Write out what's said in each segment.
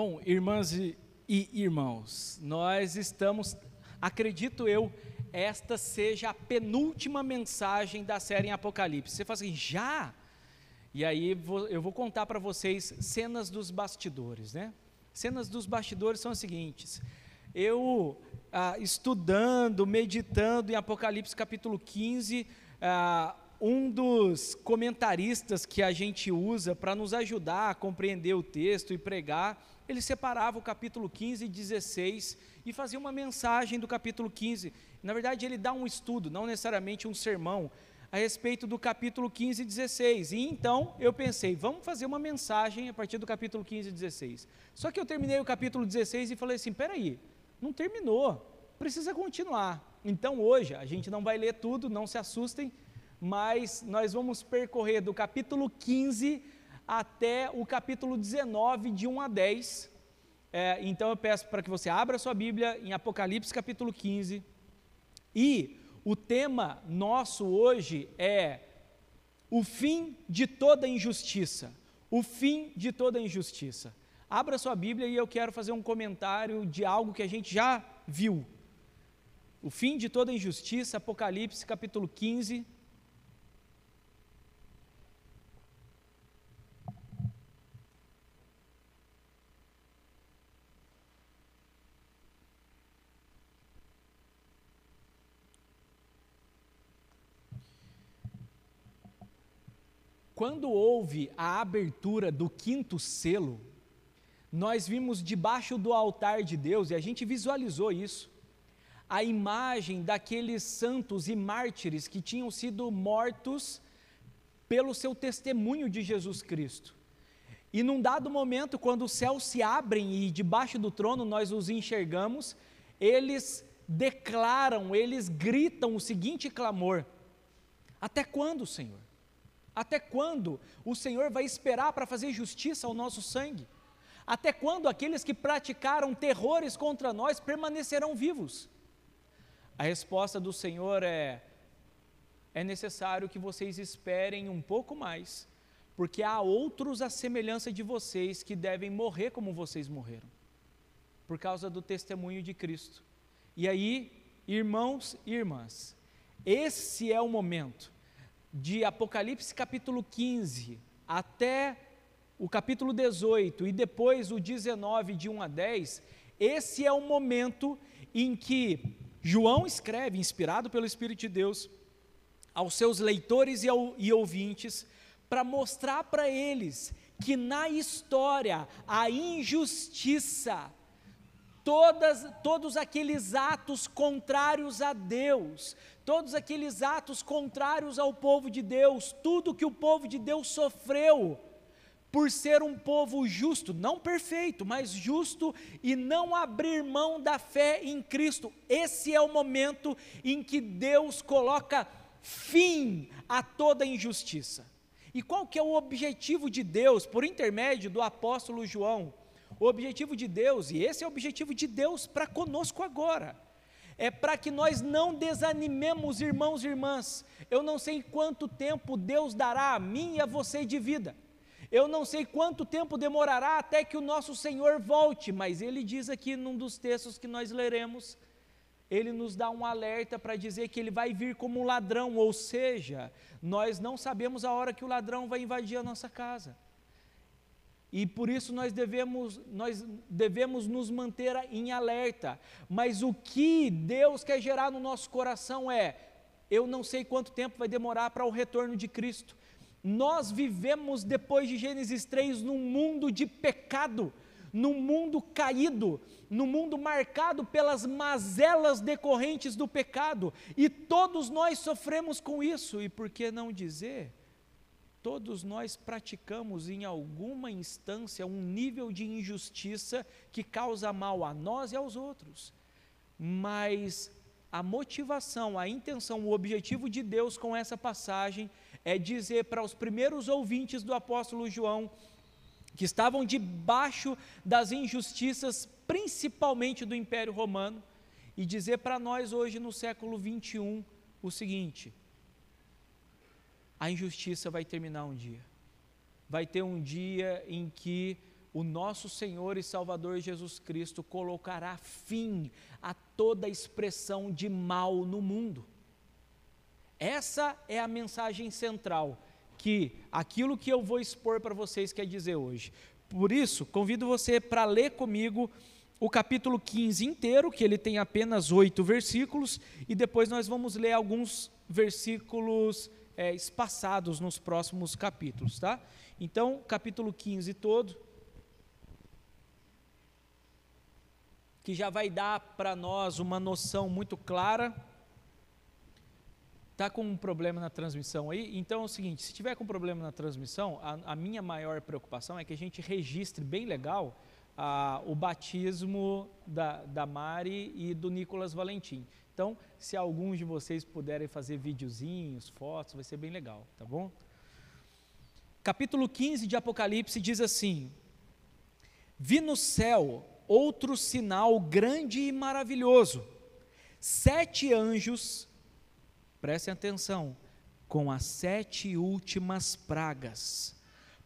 Bom, irmãs e, irmãos, nós estamos, acredito eu, esta seja a penúltima mensagem da série em Apocalipse. Você fala assim, já? E aí eu vou contar para vocês cenas dos bastidores, né? Cenas dos bastidores são as seguintes. Eu, ah, estudando, meditando em Apocalipse capítulo 15, ah, um dos comentaristas que a gente usa para nos ajudar a compreender o texto e pregar, ele separava o capítulo 15 e 16 e fazia uma mensagem do capítulo 15. Na verdade, ele dá um estudo, não necessariamente um sermão, a respeito do capítulo 15 e 16. E então eu pensei, vamos fazer uma mensagem a partir do capítulo 15 e 16. Só que eu terminei o capítulo 16 e falei assim: peraí, não terminou, precisa continuar. Então hoje, a gente não vai ler tudo, não se assustem, mas nós vamos percorrer do capítulo 15 até o capítulo 19, de 1 a 10. É, então eu peço para que você abra sua Bíblia em Apocalipse capítulo 15. E o tema nosso hoje é o fim de toda injustiça. O fim de toda injustiça. Abra sua Bíblia e eu quero fazer um comentário de algo que a gente já viu. O fim de toda injustiça, Apocalipse capítulo 15, Quando houve a abertura do quinto selo, nós vimos debaixo do altar de Deus, e a gente visualizou isso, a imagem daqueles santos e mártires que tinham sido mortos pelo seu testemunho de Jesus Cristo. E num dado momento, quando os céus se abrem e debaixo do trono nós os enxergamos, eles declaram, eles gritam o seguinte clamor: Até quando, Senhor? Até quando o Senhor vai esperar para fazer justiça ao nosso sangue? Até quando aqueles que praticaram terrores contra nós permanecerão vivos? A resposta do Senhor é: é necessário que vocês esperem um pouco mais, porque há outros à semelhança de vocês que devem morrer como vocês morreram, por causa do testemunho de Cristo. E aí, irmãos e irmãs, esse é o momento de Apocalipse capítulo 15 até o capítulo 18 e depois o 19, de 1 a 10, esse é o momento em que João escreve, inspirado pelo Espírito de Deus, aos seus leitores e, ao, e ouvintes, para mostrar para eles que na história a injustiça, todas, todos aqueles atos contrários a Deus, todos aqueles atos contrários ao povo de Deus, tudo que o povo de Deus sofreu, por ser um povo justo, não perfeito, mas justo e não abrir mão da fé em Cristo. Esse é o momento em que Deus coloca fim a toda injustiça. E qual que é o objetivo de Deus por intermédio do apóstolo João? O objetivo de Deus, e esse é o objetivo de Deus para conosco agora, é para que nós não desanimemos, irmãos e irmãs. Eu não sei quanto tempo Deus dará a mim e a você de vida. Eu não sei quanto tempo demorará até que o nosso Senhor volte, mas ele diz aqui num dos textos que nós leremos, ele nos dá um alerta para dizer que ele vai vir como um ladrão, ou seja, nós não sabemos a hora que o ladrão vai invadir a nossa casa. E por isso nós devemos, nós devemos nos manter em alerta. Mas o que Deus quer gerar no nosso coração é: eu não sei quanto tempo vai demorar para o retorno de Cristo. Nós vivemos depois de Gênesis 3 num mundo de pecado, num mundo caído, num mundo marcado pelas mazelas decorrentes do pecado, e todos nós sofremos com isso, e por que não dizer? Todos nós praticamos em alguma instância um nível de injustiça que causa mal a nós e aos outros. Mas a motivação, a intenção, o objetivo de Deus com essa passagem é dizer para os primeiros ouvintes do apóstolo João, que estavam debaixo das injustiças, principalmente do Império Romano, e dizer para nós hoje no século 21 o seguinte: a injustiça vai terminar um dia. Vai ter um dia em que o nosso Senhor e Salvador Jesus Cristo colocará fim a toda expressão de mal no mundo. Essa é a mensagem central que aquilo que eu vou expor para vocês quer dizer hoje. Por isso, convido você para ler comigo o capítulo 15 inteiro, que ele tem apenas oito versículos, e depois nós vamos ler alguns versículos é, espaçados nos próximos capítulos, tá? Então, capítulo 15 todo, que já vai dar para nós uma noção muito clara. Está com um problema na transmissão aí? Então é o seguinte: se tiver com problema na transmissão, a, a minha maior preocupação é que a gente registre bem legal a, o batismo da, da Mari e do Nicolas Valentim. Então, se alguns de vocês puderem fazer videozinhos, fotos, vai ser bem legal, tá bom? Capítulo 15 de Apocalipse diz assim: Vi no céu outro sinal grande e maravilhoso. Sete anjos, prestem atenção, com as sete últimas pragas,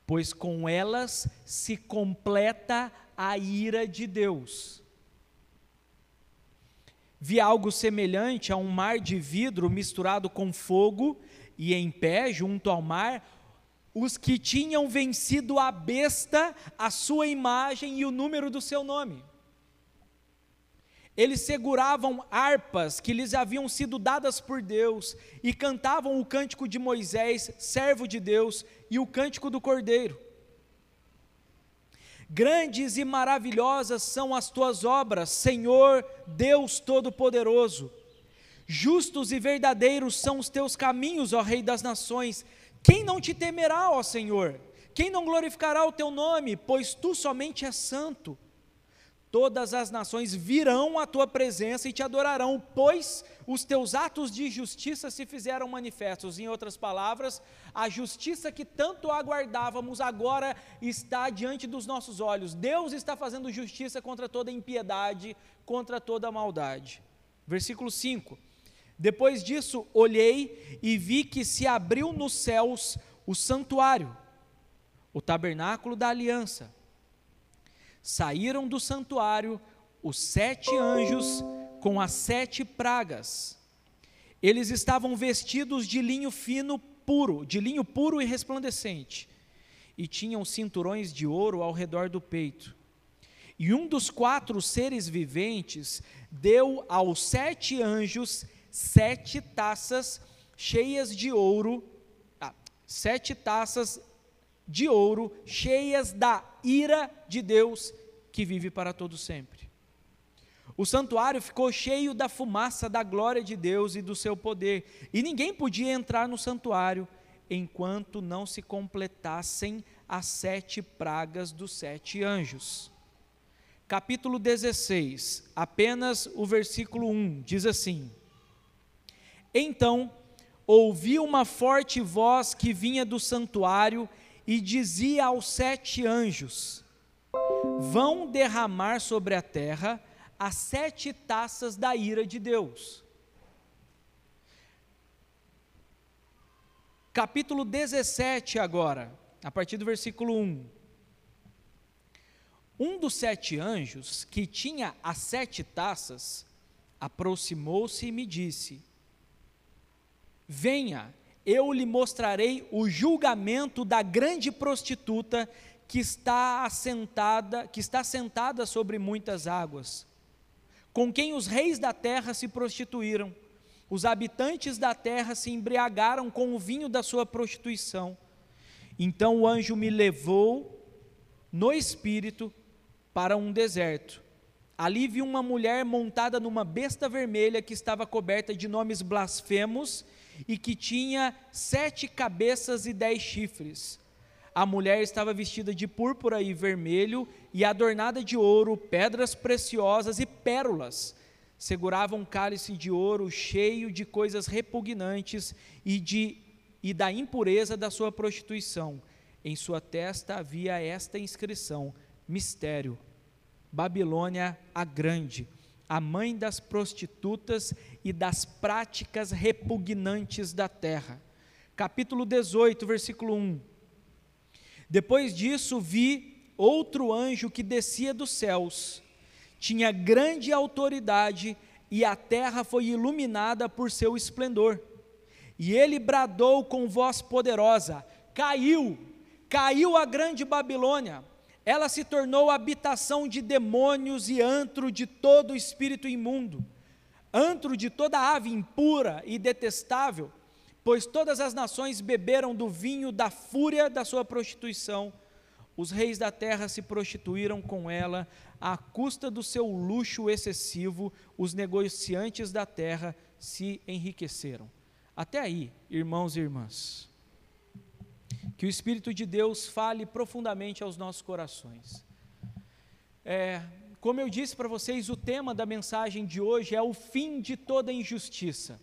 pois com elas se completa a ira de Deus. Vi algo semelhante a um mar de vidro misturado com fogo, e em pé, junto ao mar, os que tinham vencido a besta, a sua imagem e o número do seu nome. Eles seguravam harpas que lhes haviam sido dadas por Deus e cantavam o cântico de Moisés, servo de Deus, e o cântico do Cordeiro. Grandes e maravilhosas são as tuas obras, Senhor Deus Todo-Poderoso. Justos e verdadeiros são os teus caminhos, ó Rei das Nações. Quem não te temerá, ó Senhor? Quem não glorificará o teu nome? Pois tu somente és santo. Todas as nações virão à tua presença e te adorarão, pois os teus atos de justiça se fizeram manifestos. Em outras palavras, a justiça que tanto aguardávamos agora está diante dos nossos olhos. Deus está fazendo justiça contra toda impiedade, contra toda maldade. Versículo 5 depois disso, olhei e vi que se abriu nos céus o santuário, o tabernáculo da aliança. Saíram do santuário os sete anjos com as sete pragas. Eles estavam vestidos de linho fino puro, de linho puro e resplandecente, e tinham cinturões de ouro ao redor do peito. E um dos quatro seres viventes deu aos sete anjos sete taças cheias de ouro, ah, sete taças de ouro cheias da ira de Deus que vive para todo sempre. O santuário ficou cheio da fumaça da glória de Deus e do seu poder, e ninguém podia entrar no santuário enquanto não se completassem as sete pragas dos sete anjos. Capítulo 16, apenas o versículo 1, diz assim: então ouvi uma forte voz que vinha do santuário e dizia aos sete anjos: Vão derramar sobre a terra as sete taças da ira de Deus. Capítulo 17, agora, a partir do versículo 1. Um dos sete anjos, que tinha as sete taças, aproximou-se e me disse: Venha, eu lhe mostrarei o julgamento da grande prostituta que está assentada, que está sentada sobre muitas águas, com quem os reis da terra se prostituíram. Os habitantes da terra se embriagaram com o vinho da sua prostituição. Então o anjo me levou no espírito para um deserto. Ali vi uma mulher montada numa besta vermelha que estava coberta de nomes blasfemos e que tinha sete cabeças e dez chifres. A mulher estava vestida de púrpura e vermelho e adornada de ouro, pedras preciosas e pérolas. Segurava um cálice de ouro cheio de coisas repugnantes e, de, e da impureza da sua prostituição. Em sua testa havia esta inscrição: Mistério, Babilônia a Grande a mãe das prostitutas e das práticas repugnantes da terra. Capítulo 18, versículo 1. Depois disso, vi outro anjo que descia dos céus. Tinha grande autoridade e a terra foi iluminada por seu esplendor. E ele bradou com voz poderosa: Caiu, caiu a grande Babilônia. Ela se tornou habitação de demônios e antro de todo espírito imundo, antro de toda ave impura e detestável, pois todas as nações beberam do vinho da fúria da sua prostituição. Os reis da terra se prostituíram com ela, à custa do seu luxo excessivo, os negociantes da terra se enriqueceram. Até aí, irmãos e irmãs, que o Espírito de Deus fale profundamente aos nossos corações. É, como eu disse para vocês, o tema da mensagem de hoje é o fim de toda injustiça.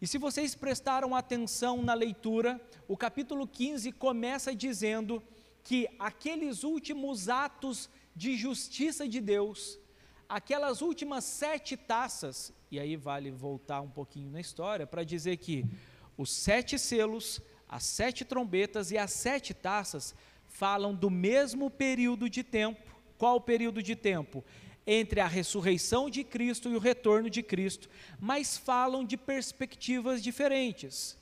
E se vocês prestaram atenção na leitura, o capítulo 15 começa dizendo que aqueles últimos atos de justiça de Deus, aquelas últimas sete taças, e aí vale voltar um pouquinho na história para dizer que os sete selos, as sete trombetas e as sete taças falam do mesmo período de tempo. Qual o período de tempo? Entre a ressurreição de Cristo e o retorno de Cristo, mas falam de perspectivas diferentes.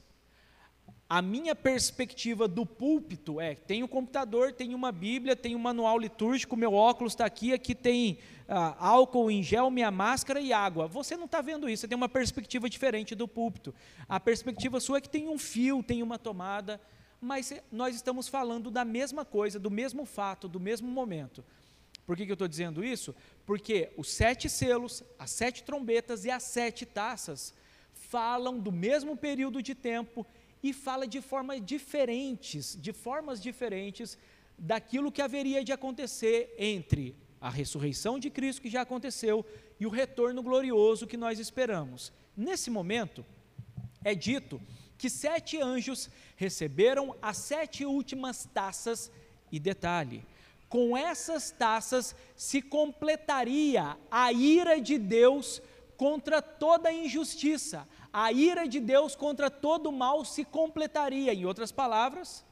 A minha perspectiva do púlpito é: tem um computador, tem uma Bíblia, tem um manual litúrgico, meu óculos está aqui, aqui tem ah, álcool em gel, minha máscara e água. Você não está vendo isso, você tem uma perspectiva diferente do púlpito. A perspectiva sua é que tem um fio, tem uma tomada, mas nós estamos falando da mesma coisa, do mesmo fato, do mesmo momento. Por que, que eu estou dizendo isso? Porque os sete selos, as sete trombetas e as sete taças falam do mesmo período de tempo e fala de formas diferentes, de formas diferentes daquilo que haveria de acontecer entre a ressurreição de Cristo que já aconteceu e o retorno glorioso que nós esperamos. Nesse momento, é dito que sete anjos receberam as sete últimas taças, e detalhe, com essas taças se completaria a ira de Deus contra toda injustiça, a ira de Deus contra todo mal se completaria. Em outras palavras,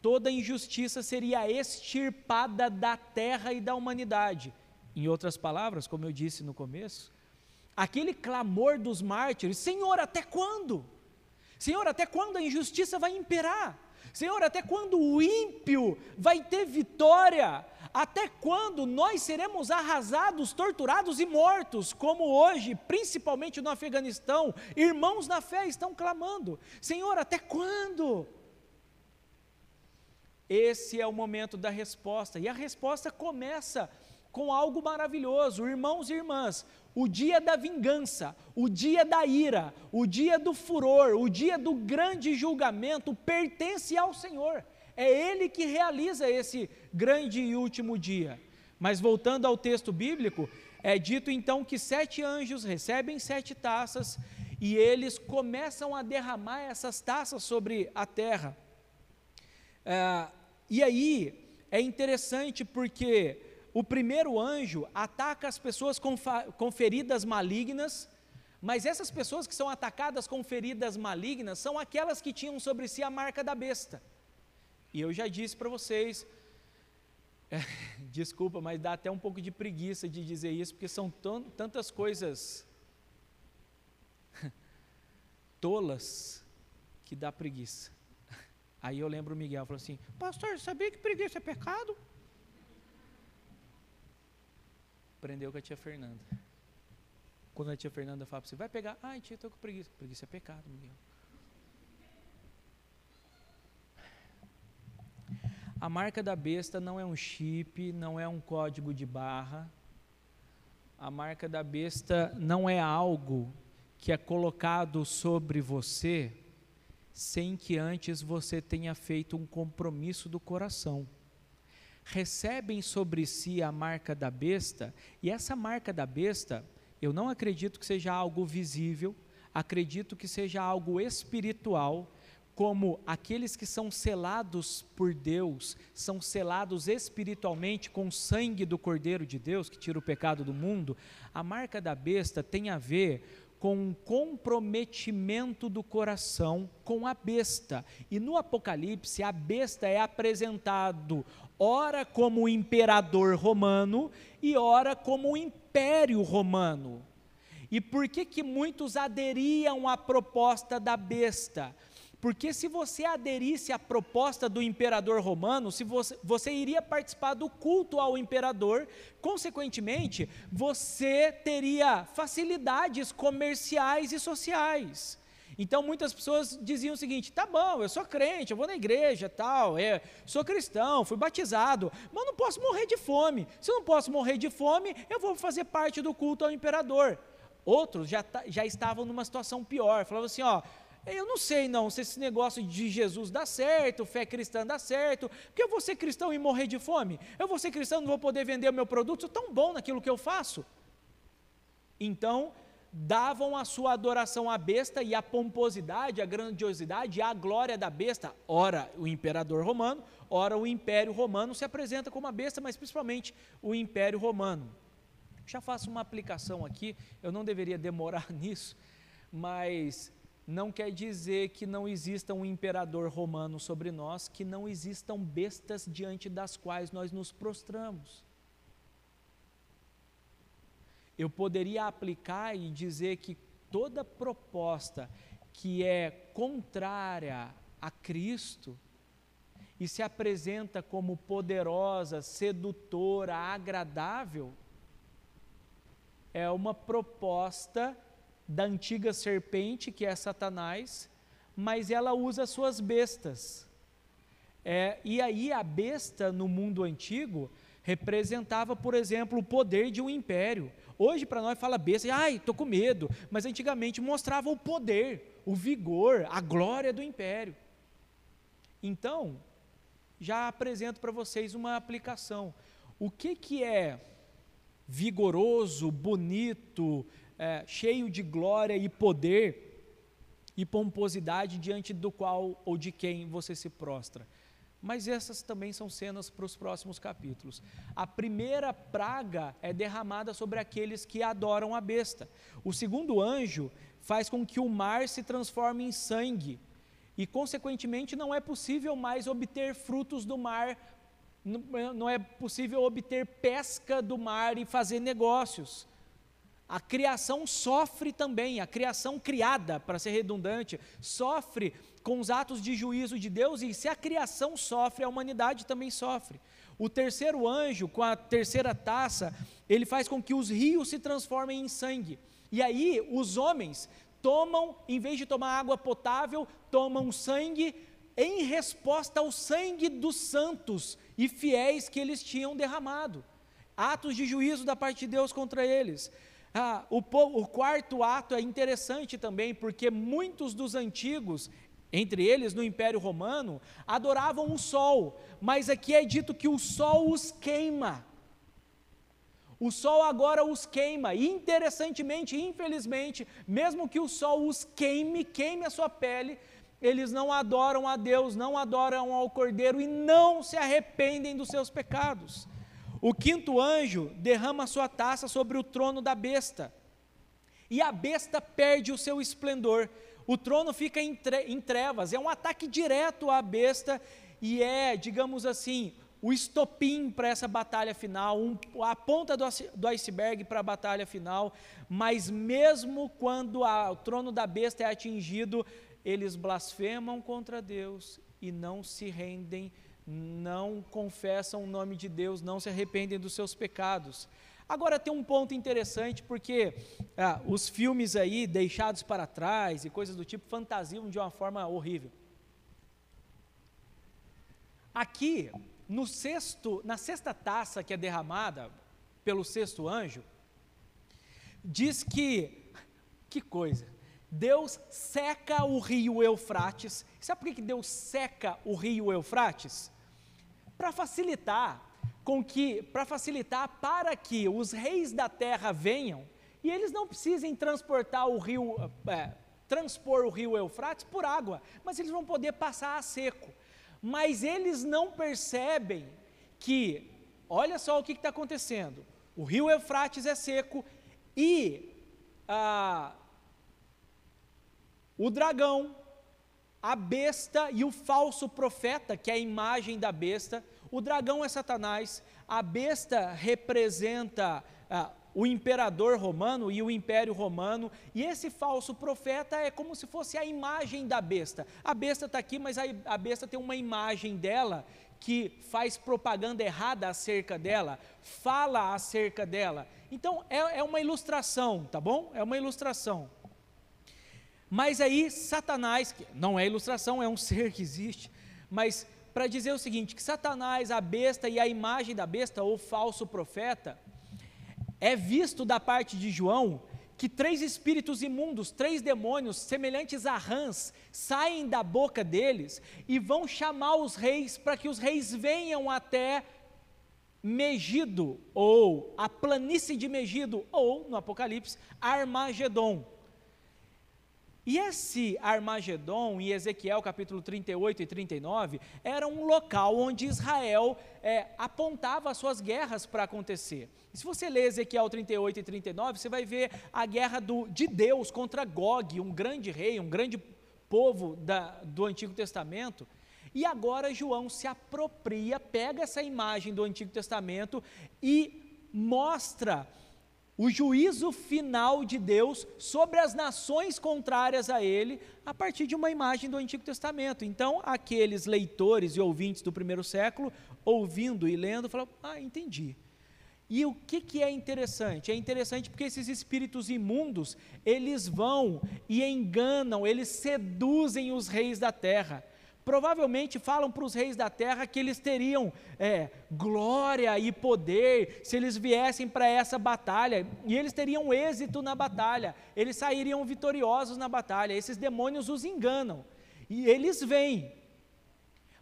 toda injustiça seria extirpada da terra e da humanidade. Em outras palavras, como eu disse no começo, aquele clamor dos mártires: Senhor, até quando? Senhor, até quando a injustiça vai imperar? Senhor, até quando o ímpio vai ter vitória? Até quando nós seremos arrasados, torturados e mortos, como hoje, principalmente no Afeganistão, irmãos na fé estão clamando: Senhor, até quando? Esse é o momento da resposta, e a resposta começa com algo maravilhoso, irmãos e irmãs. O dia da vingança, o dia da ira, o dia do furor, o dia do grande julgamento pertence ao Senhor. É Ele que realiza esse grande e último dia. Mas voltando ao texto bíblico, é dito então que sete anjos recebem sete taças e eles começam a derramar essas taças sobre a terra. É, e aí é interessante porque o primeiro anjo ataca as pessoas com, com feridas malignas, mas essas pessoas que são atacadas com feridas malignas são aquelas que tinham sobre si a marca da besta. E eu já disse para vocês, é, desculpa, mas dá até um pouco de preguiça de dizer isso, porque são tantas coisas tolas que dá preguiça. Aí eu lembro o Miguel, falou assim, pastor, sabia que preguiça é pecado? Aprendeu com a tia Fernanda. Quando a tia Fernanda fala para você, vai pegar, ai tia, estou com preguiça. Preguiça é pecado, Miguel. A marca da besta não é um chip, não é um código de barra. A marca da besta não é algo que é colocado sobre você sem que antes você tenha feito um compromisso do coração. Recebem sobre si a marca da besta, e essa marca da besta, eu não acredito que seja algo visível, acredito que seja algo espiritual, como aqueles que são selados por Deus, são selados espiritualmente com o sangue do Cordeiro de Deus, que tira o pecado do mundo, a marca da besta tem a ver com um comprometimento do coração com a besta. E no Apocalipse, a besta é apresentado ora como imperador romano e ora como império romano. E por que que muitos aderiam à proposta da besta? Porque se você aderisse à proposta do imperador romano, se você, você iria participar do culto ao imperador, consequentemente, você teria facilidades comerciais e sociais. Então muitas pessoas diziam o seguinte: tá bom, eu sou crente, eu vou na igreja, tal, é, sou cristão, fui batizado, mas não posso morrer de fome. Se eu não posso morrer de fome, eu vou fazer parte do culto ao imperador. Outros já, já estavam numa situação pior, falavam assim: ó, eu não sei não se esse negócio de Jesus dá certo, fé cristã dá certo, porque eu vou ser cristão e morrer de fome? Eu vou ser cristão e não vou poder vender o meu produto? Sou tão bom naquilo que eu faço. Então, davam a sua adoração à besta e a pomposidade, a grandiosidade e a glória da besta. Ora, o imperador romano, ora, o império romano se apresenta como a besta, mas principalmente o império romano. Já faço uma aplicação aqui, eu não deveria demorar nisso, mas não quer dizer que não exista um imperador romano sobre nós, que não existam bestas diante das quais nós nos prostramos. Eu poderia aplicar e dizer que toda proposta que é contrária a Cristo e se apresenta como poderosa, sedutora, agradável, é uma proposta da antiga serpente, que é Satanás, mas ela usa suas bestas. É, e aí a besta no mundo antigo representava, por exemplo, o poder de um império. Hoje para nós fala besta, ai, estou com medo, mas antigamente mostrava o poder, o vigor, a glória do império. Então, já apresento para vocês uma aplicação. O que, que é vigoroso, bonito, é, cheio de glória e poder e pomposidade diante do qual ou de quem você se prostra. Mas essas também são cenas para os próximos capítulos. A primeira praga é derramada sobre aqueles que adoram a besta. O segundo anjo faz com que o mar se transforme em sangue. E, consequentemente, não é possível mais obter frutos do mar, não é possível obter pesca do mar e fazer negócios a criação sofre também, a criação criada, para ser redundante, sofre com os atos de juízo de Deus, e se a criação sofre, a humanidade também sofre. O terceiro anjo, com a terceira taça, ele faz com que os rios se transformem em sangue. E aí os homens tomam, em vez de tomar água potável, tomam sangue em resposta ao sangue dos santos e fiéis que eles tinham derramado. Atos de juízo da parte de Deus contra eles. Ah, o, o quarto ato é interessante também, porque muitos dos antigos, entre eles no Império Romano, adoravam o sol, mas aqui é dito que o sol os queima. O sol agora os queima, e interessantemente, infelizmente, mesmo que o sol os queime, queime a sua pele, eles não adoram a Deus, não adoram ao Cordeiro e não se arrependem dos seus pecados. O quinto anjo derrama sua taça sobre o trono da besta, e a besta perde o seu esplendor. O trono fica em, tre em trevas, é um ataque direto à besta e é, digamos assim, o estopim para essa batalha final, um, a ponta do, do iceberg para a batalha final, mas mesmo quando a, o trono da besta é atingido, eles blasfemam contra Deus e não se rendem não confessam o nome de Deus, não se arrependem dos seus pecados. Agora tem um ponto interessante, porque ah, os filmes aí, deixados para trás e coisas do tipo, fantasiam de uma forma horrível. Aqui, no sexto, na sexta taça que é derramada pelo sexto anjo, diz que, que coisa, Deus seca o rio Eufrates. Sabe por que Deus seca o rio Eufrates? Para facilitar com que, para facilitar para que os reis da terra venham e eles não precisem transportar o rio, é, transpor o rio Eufrates por água, mas eles vão poder passar a seco. Mas eles não percebem que, olha só o que está acontecendo: o rio Eufrates é seco e ah, o dragão, a besta e o falso profeta, que é a imagem da besta. O dragão é Satanás, a besta representa ah, o imperador romano e o império romano, e esse falso profeta é como se fosse a imagem da besta. A besta está aqui, mas a, a besta tem uma imagem dela que faz propaganda errada acerca dela, fala acerca dela. Então é, é uma ilustração, tá bom? É uma ilustração. Mas aí Satanás, que não é ilustração, é um ser que existe, mas para dizer o seguinte, que Satanás, a besta e a imagem da besta, ou falso profeta, é visto da parte de João que três espíritos imundos, três demônios semelhantes a rãs, saem da boca deles e vão chamar os reis para que os reis venham até Megido, ou a planície de Megido, ou, no Apocalipse, Armagedon. E esse Armagedon, em Ezequiel capítulo 38 e 39, era um local onde Israel é, apontava as suas guerras para acontecer. E se você ler Ezequiel 38 e 39, você vai ver a guerra do, de Deus contra Gog, um grande rei, um grande povo da, do Antigo Testamento. E agora João se apropria, pega essa imagem do Antigo Testamento e mostra o juízo final de Deus sobre as nações contrárias a ele, a partir de uma imagem do Antigo Testamento. Então, aqueles leitores e ouvintes do primeiro século, ouvindo e lendo, falam: Ah, entendi. E o que, que é interessante? É interessante porque esses espíritos imundos, eles vão e enganam, eles seduzem os reis da terra provavelmente falam para os reis da terra que eles teriam é, glória e poder se eles viessem para essa batalha, e eles teriam êxito na batalha, eles sairiam vitoriosos na batalha. Esses demônios os enganam, e eles vêm,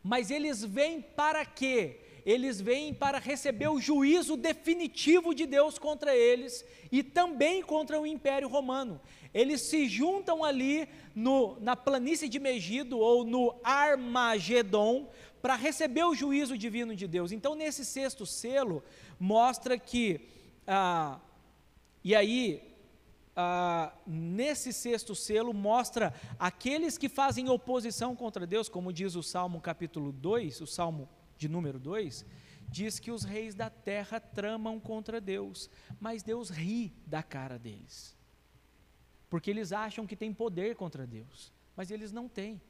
mas eles vêm para quê? Eles vêm para receber o juízo definitivo de Deus contra eles e também contra o Império Romano eles se juntam ali no, na planície de Megido ou no Armagedon para receber o juízo divino de Deus. Então, nesse sexto selo, mostra que, ah, e aí, ah, nesse sexto selo, mostra aqueles que fazem oposição contra Deus, como diz o Salmo capítulo 2, o Salmo de número 2, diz que os reis da terra tramam contra Deus, mas Deus ri da cara deles porque eles acham que têm poder contra Deus, mas eles não têm.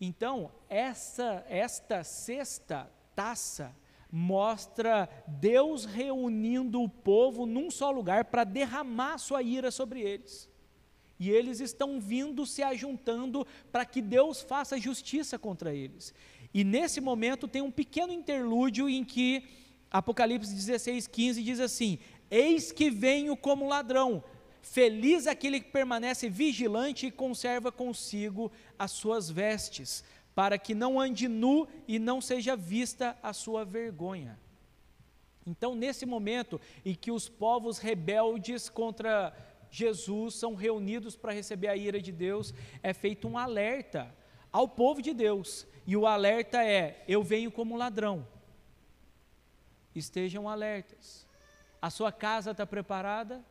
Então, essa, esta sexta taça mostra Deus reunindo o povo num só lugar para derramar sua ira sobre eles. E eles estão vindo se ajuntando para que Deus faça justiça contra eles. E nesse momento tem um pequeno interlúdio em que Apocalipse 16, 15 diz assim: Eis que venho como ladrão, Feliz aquele que permanece vigilante e conserva consigo as suas vestes, para que não ande nu e não seja vista a sua vergonha. Então, nesse momento em que os povos rebeldes contra Jesus são reunidos para receber a ira de Deus, é feito um alerta ao povo de Deus, e o alerta é: eu venho como ladrão. Estejam alertas. A sua casa está preparada?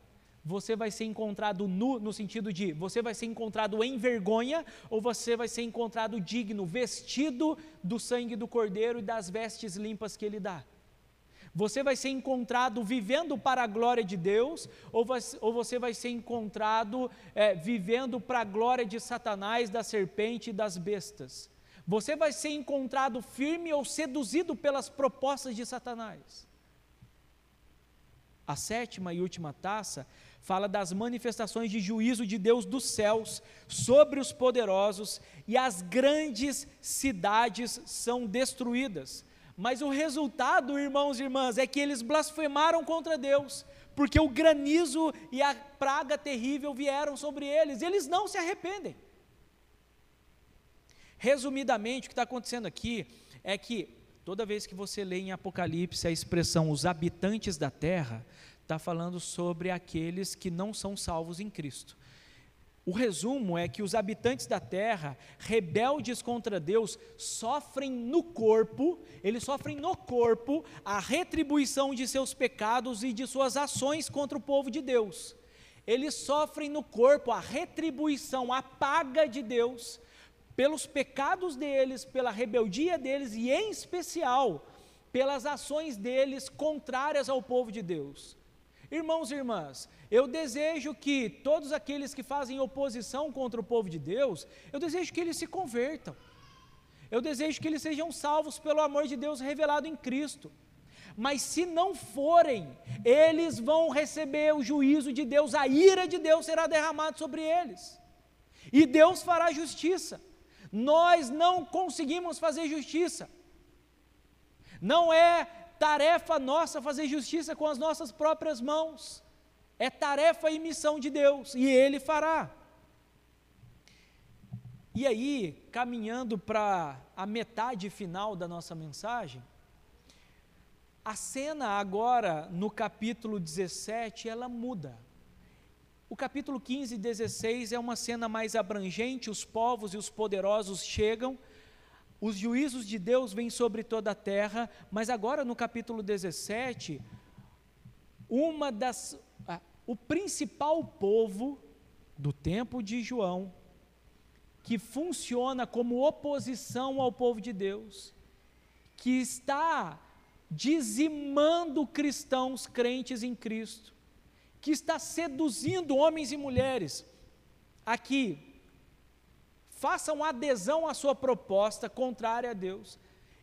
Você vai ser encontrado nu, no sentido de você vai ser encontrado em vergonha, ou você vai ser encontrado digno, vestido do sangue do Cordeiro e das vestes limpas que ele dá. Você vai ser encontrado vivendo para a glória de Deus, ou, vai, ou você vai ser encontrado é, vivendo para a glória de Satanás, da serpente e das bestas. Você vai ser encontrado firme ou seduzido pelas propostas de Satanás. A sétima e última taça fala das manifestações de juízo de Deus dos céus sobre os poderosos e as grandes cidades são destruídas. Mas o resultado, irmãos e irmãs, é que eles blasfemaram contra Deus, porque o granizo e a praga terrível vieram sobre eles, e eles não se arrependem. Resumidamente, o que está acontecendo aqui é que toda vez que você lê em Apocalipse a expressão os habitantes da terra, está falando sobre aqueles que não são salvos em Cristo. O resumo é que os habitantes da terra, rebeldes contra Deus, sofrem no corpo, eles sofrem no corpo a retribuição de seus pecados e de suas ações contra o povo de Deus. eles sofrem no corpo a retribuição, a paga de Deus, pelos pecados deles, pela rebeldia deles e, em especial, pelas ações deles contrárias ao povo de Deus. Irmãos e irmãs, eu desejo que todos aqueles que fazem oposição contra o povo de Deus, eu desejo que eles se convertam. Eu desejo que eles sejam salvos pelo amor de Deus revelado em Cristo. Mas se não forem, eles vão receber o juízo de Deus, a ira de Deus será derramada sobre eles. E Deus fará justiça. Nós não conseguimos fazer justiça. Não é tarefa nossa fazer justiça com as nossas próprias mãos. É tarefa e missão de Deus, e Ele fará. E aí, caminhando para a metade final da nossa mensagem, a cena agora no capítulo 17, ela muda. O capítulo 15 e 16 é uma cena mais abrangente, os povos e os poderosos chegam, os juízos de Deus vêm sobre toda a terra, mas agora no capítulo 17, uma das ah, o principal povo do tempo de João que funciona como oposição ao povo de Deus, que está dizimando cristãos crentes em Cristo, que está seduzindo homens e mulheres aqui façam adesão à sua proposta contrária a Deus.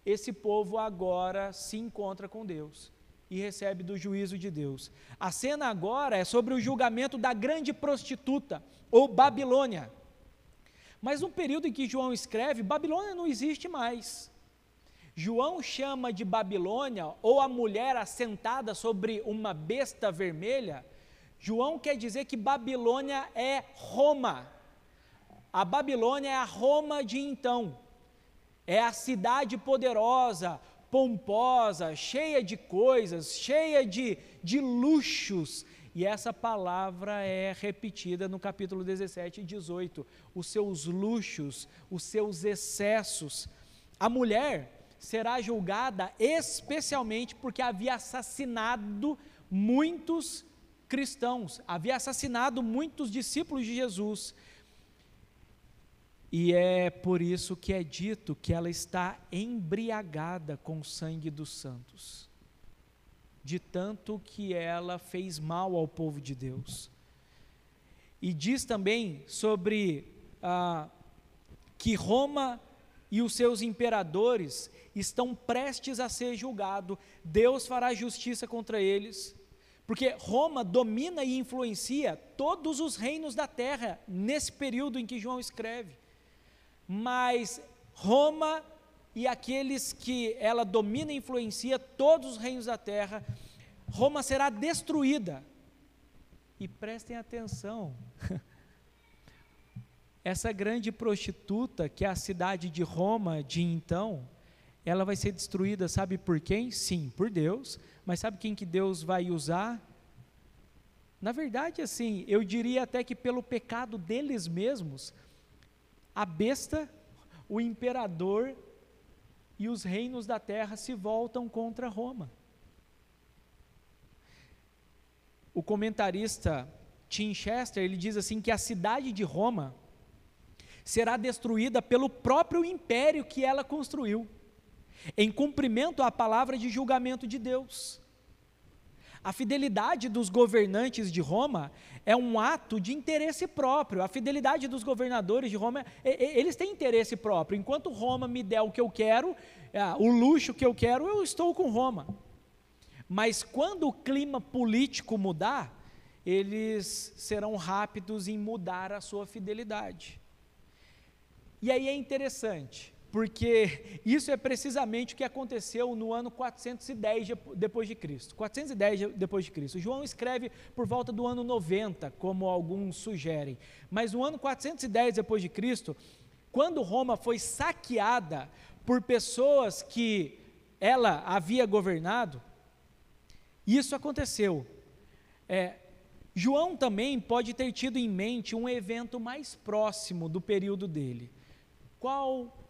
Esse povo agora se encontra com Deus e recebe do juízo de Deus. A cena agora é sobre o julgamento da grande prostituta ou Babilônia. Mas no período em que João escreve, Babilônia não existe mais. João chama de Babilônia, ou a mulher assentada sobre uma besta vermelha. João quer dizer que Babilônia é Roma. A Babilônia é a Roma de então. É a cidade poderosa, pomposa, cheia de coisas, cheia de, de luxos. E essa palavra é repetida no capítulo 17 e 18. Os seus luxos, os seus excessos. A mulher será julgada especialmente porque havia assassinado muitos cristãos, havia assassinado muitos discípulos de Jesus. E é por isso que é dito que ela está embriagada com o sangue dos santos, de tanto que ela fez mal ao povo de Deus. E diz também sobre ah, que Roma e os seus imperadores estão prestes a ser julgados, Deus fará justiça contra eles, porque Roma domina e influencia todos os reinos da terra nesse período em que João escreve. Mas Roma e aqueles que ela domina e influencia todos os reinos da terra, Roma será destruída. E prestem atenção, essa grande prostituta, que é a cidade de Roma de então, ela vai ser destruída, sabe por quem? Sim, por Deus, mas sabe quem que Deus vai usar? Na verdade, assim, eu diria até que pelo pecado deles mesmos, a besta, o imperador e os reinos da terra se voltam contra Roma. O comentarista Tim Chester, ele diz assim que a cidade de Roma será destruída pelo próprio império que ela construiu em cumprimento à palavra de julgamento de Deus. A fidelidade dos governantes de Roma é um ato de interesse próprio. A fidelidade dos governadores de Roma, eles têm interesse próprio. Enquanto Roma me der o que eu quero, ah, o luxo que eu quero, eu estou com Roma. Mas quando o clima político mudar, eles serão rápidos em mudar a sua fidelidade. E aí é interessante, porque isso é precisamente o que aconteceu no ano 410 depois de Cristo. 410 depois de Cristo. João escreve por volta do ano 90, como alguns sugerem. Mas no ano 410 depois de Cristo, quando Roma foi saqueada por pessoas que ela havia governado, isso aconteceu. É, João também pode ter tido em mente um evento mais próximo do período dele. Qual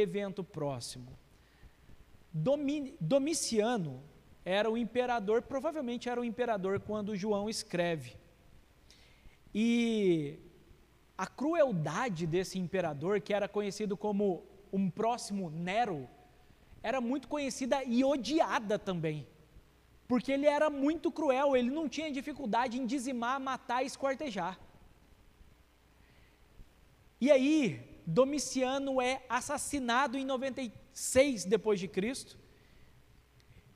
evento próximo. Domiciano era o imperador, provavelmente era o imperador quando João escreve. E a crueldade desse imperador, que era conhecido como um próximo Nero, era muito conhecida e odiada também. Porque ele era muito cruel, ele não tinha dificuldade em dizimar, matar e esquartejar. E aí, Domiciano é assassinado em 96 depois de Cristo,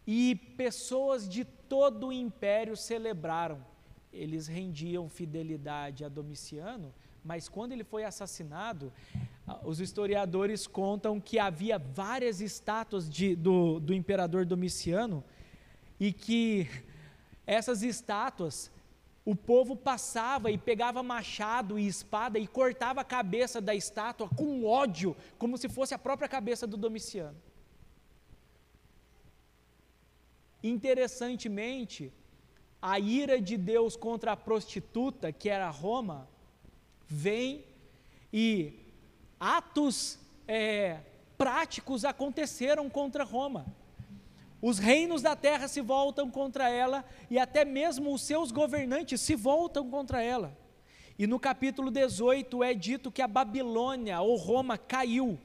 e pessoas de todo o império celebraram. Eles rendiam fidelidade a Domiciano, mas quando ele foi assassinado, os historiadores contam que havia várias estátuas de, do, do imperador Domiciano e que essas estátuas o povo passava e pegava machado e espada e cortava a cabeça da estátua com ódio, como se fosse a própria cabeça do Domiciano. Interessantemente, a ira de Deus contra a prostituta, que era Roma, vem e atos é, práticos aconteceram contra Roma. Os reinos da terra se voltam contra ela e até mesmo os seus governantes se voltam contra ela. E no capítulo 18 é dito que a Babilônia ou Roma caiu.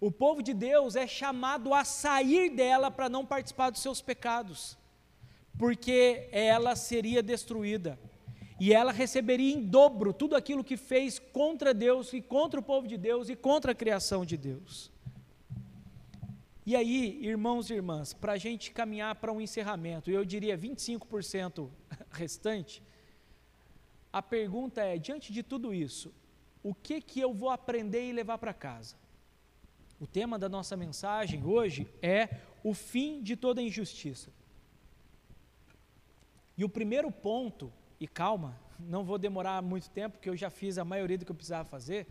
O povo de Deus é chamado a sair dela para não participar dos seus pecados, porque ela seria destruída. E ela receberia em dobro tudo aquilo que fez contra Deus e contra o povo de Deus e contra a criação de Deus. E aí, irmãos e irmãs, para a gente caminhar para um encerramento, eu diria 25% restante, a pergunta é: diante de tudo isso, o que que eu vou aprender e levar para casa? O tema da nossa mensagem hoje é o fim de toda injustiça. E o primeiro ponto, e calma, não vou demorar muito tempo, porque eu já fiz a maioria do que eu precisava fazer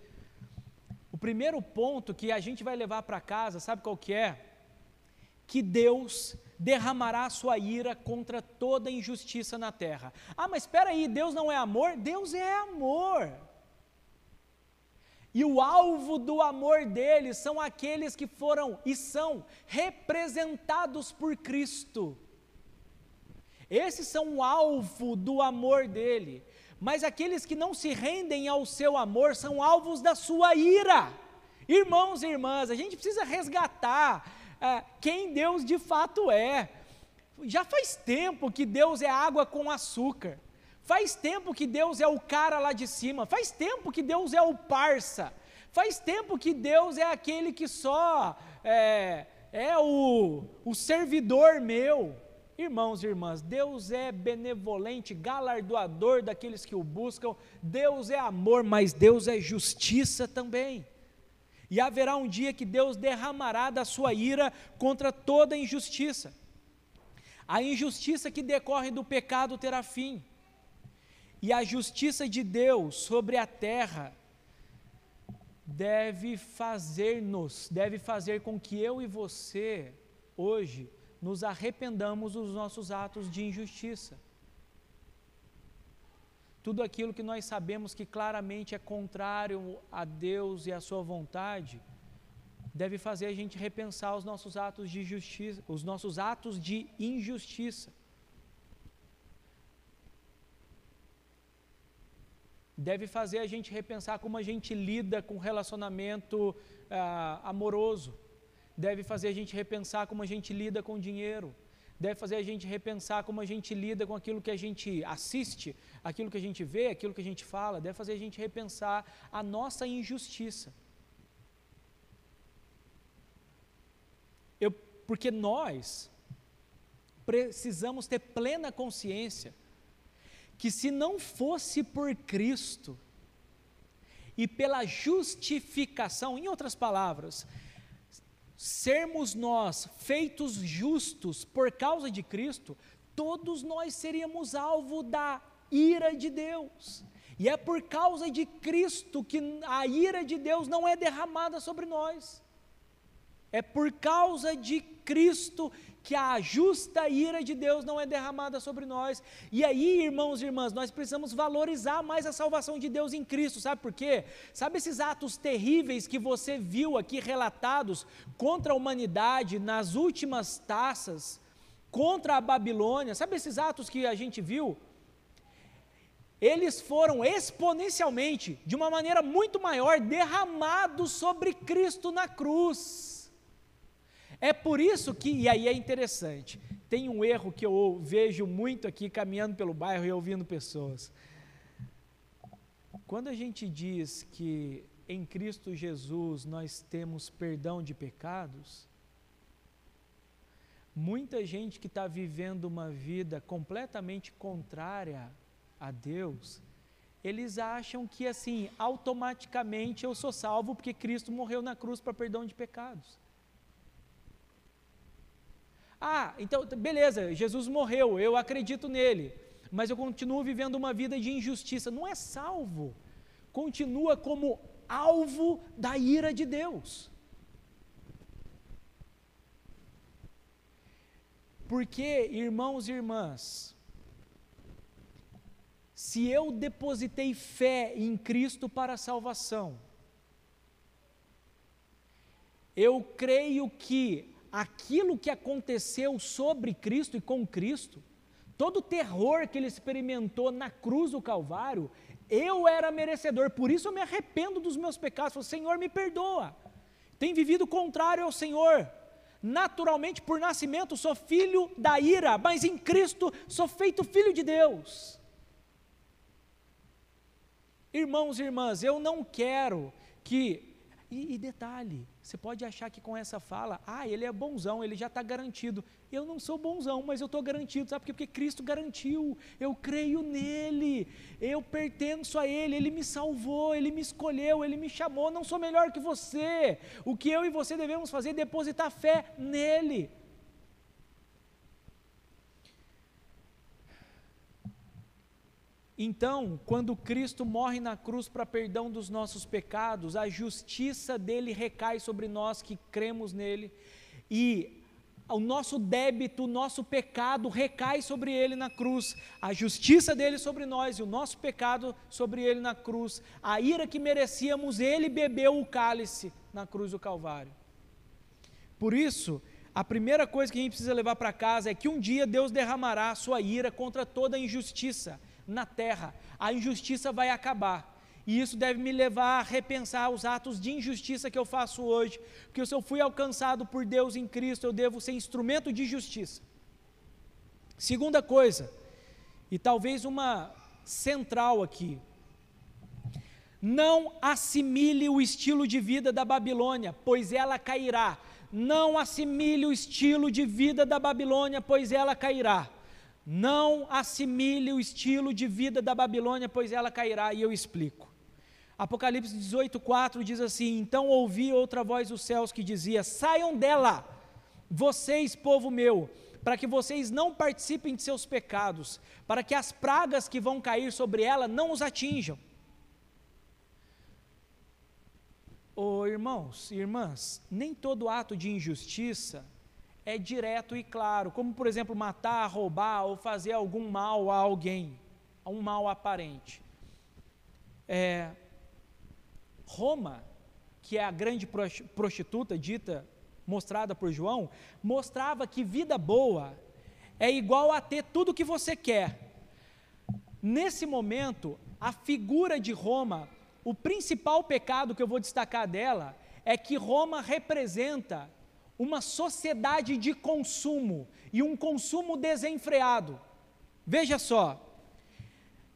primeiro ponto que a gente vai levar para casa, sabe qual que é? Que Deus derramará a sua ira contra toda injustiça na terra. Ah, mas espera aí, Deus não é amor? Deus é amor. E o alvo do amor dele são aqueles que foram e são representados por Cristo. Esses são o alvo do amor dele mas aqueles que não se rendem ao seu amor são alvos da sua ira. Irmãos e irmãs, a gente precisa resgatar é, quem Deus de fato é. Já faz tempo que Deus é água com açúcar. Faz tempo que Deus é o cara lá de cima. Faz tempo que Deus é o parça. Faz tempo que Deus é aquele que só é, é o, o servidor meu. Irmãos e irmãs, Deus é benevolente, galardoador daqueles que o buscam, Deus é amor, mas Deus é justiça também. E haverá um dia que Deus derramará da sua ira contra toda injustiça. A injustiça que decorre do pecado terá fim. E a justiça de Deus sobre a terra deve fazer-nos, deve fazer com que eu e você, hoje, nos arrependamos dos nossos atos de injustiça. Tudo aquilo que nós sabemos que claramente é contrário a Deus e a Sua vontade, deve fazer a gente repensar os nossos atos de justiça, os nossos atos de injustiça. Deve fazer a gente repensar como a gente lida com relacionamento ah, amoroso deve fazer a gente repensar como a gente lida com o dinheiro, deve fazer a gente repensar como a gente lida com aquilo que a gente assiste, aquilo que a gente vê, aquilo que a gente fala, deve fazer a gente repensar a nossa injustiça. Eu, porque nós precisamos ter plena consciência que se não fosse por Cristo e pela justificação, em outras palavras, sermos nós feitos justos por causa de Cristo, todos nós seríamos alvo da ira de Deus. E é por causa de Cristo que a ira de Deus não é derramada sobre nós. É por causa de Cristo que a justa ira de Deus não é derramada sobre nós. E aí, irmãos e irmãs, nós precisamos valorizar mais a salvação de Deus em Cristo, sabe por quê? Sabe esses atos terríveis que você viu aqui relatados contra a humanidade nas últimas taças, contra a Babilônia? Sabe esses atos que a gente viu? eles foram exponencialmente, de uma maneira muito maior, derramados sobre Cristo na cruz. É por isso que, e aí é interessante, tem um erro que eu vejo muito aqui caminhando pelo bairro e ouvindo pessoas. Quando a gente diz que em Cristo Jesus nós temos perdão de pecados, muita gente que está vivendo uma vida completamente contrária a Deus, eles acham que assim, automaticamente eu sou salvo porque Cristo morreu na cruz para perdão de pecados. Ah, então, beleza, Jesus morreu, eu acredito nele, mas eu continuo vivendo uma vida de injustiça. Não é salvo, continua como alvo da ira de Deus. Porque, irmãos e irmãs, se eu depositei fé em Cristo para a salvação, eu creio que aquilo que aconteceu sobre Cristo e com Cristo, todo o terror que ele experimentou na cruz do Calvário, eu era merecedor, por isso eu me arrependo dos meus pecados. Falo, Senhor, me perdoa. Tem vivido contrário ao Senhor. Naturalmente, por nascimento, sou filho da ira, mas em Cristo sou feito filho de Deus. Irmãos e irmãs, eu não quero que e, e, detalhe, você pode achar que com essa fala, ah, ele é bonzão, ele já está garantido. Eu não sou bonzão, mas eu estou garantido, sabe por quê? Porque Cristo garantiu, eu creio nele, eu pertenço a ele, ele me salvou, ele me escolheu, ele me chamou, não sou melhor que você. O que eu e você devemos fazer é depositar fé nele. Então, quando Cristo morre na cruz para perdão dos nossos pecados, a justiça dele recai sobre nós que cremos nele, e o nosso débito, o nosso pecado recai sobre ele na cruz, a justiça dele sobre nós e o nosso pecado sobre ele na cruz, a ira que merecíamos, ele bebeu o cálice na cruz do Calvário. Por isso, a primeira coisa que a gente precisa levar para casa é que um dia Deus derramará sua ira contra toda a injustiça na terra, a injustiça vai acabar. E isso deve me levar a repensar os atos de injustiça que eu faço hoje, porque se eu fui alcançado por Deus em Cristo, eu devo ser instrumento de justiça. Segunda coisa, e talvez uma central aqui, não assimile o estilo de vida da Babilônia, pois ela cairá. Não assimile o estilo de vida da Babilônia, pois ela cairá. Não assimile o estilo de vida da Babilônia, pois ela cairá, e eu explico. Apocalipse 18,4 diz assim: Então ouvi outra voz dos céus que dizia: Saiam dela, vocês, povo meu, para que vocês não participem de seus pecados, para que as pragas que vão cair sobre ela não os atinjam. Oh, irmãos e irmãs, nem todo ato de injustiça é direto e claro, como por exemplo matar, roubar ou fazer algum mal a alguém, um mal aparente. É, Roma, que é a grande prostituta dita, mostrada por João, mostrava que vida boa é igual a ter tudo o que você quer. Nesse momento, a figura de Roma, o principal pecado que eu vou destacar dela, é que Roma representa uma sociedade de consumo e um consumo desenfreado. Veja só,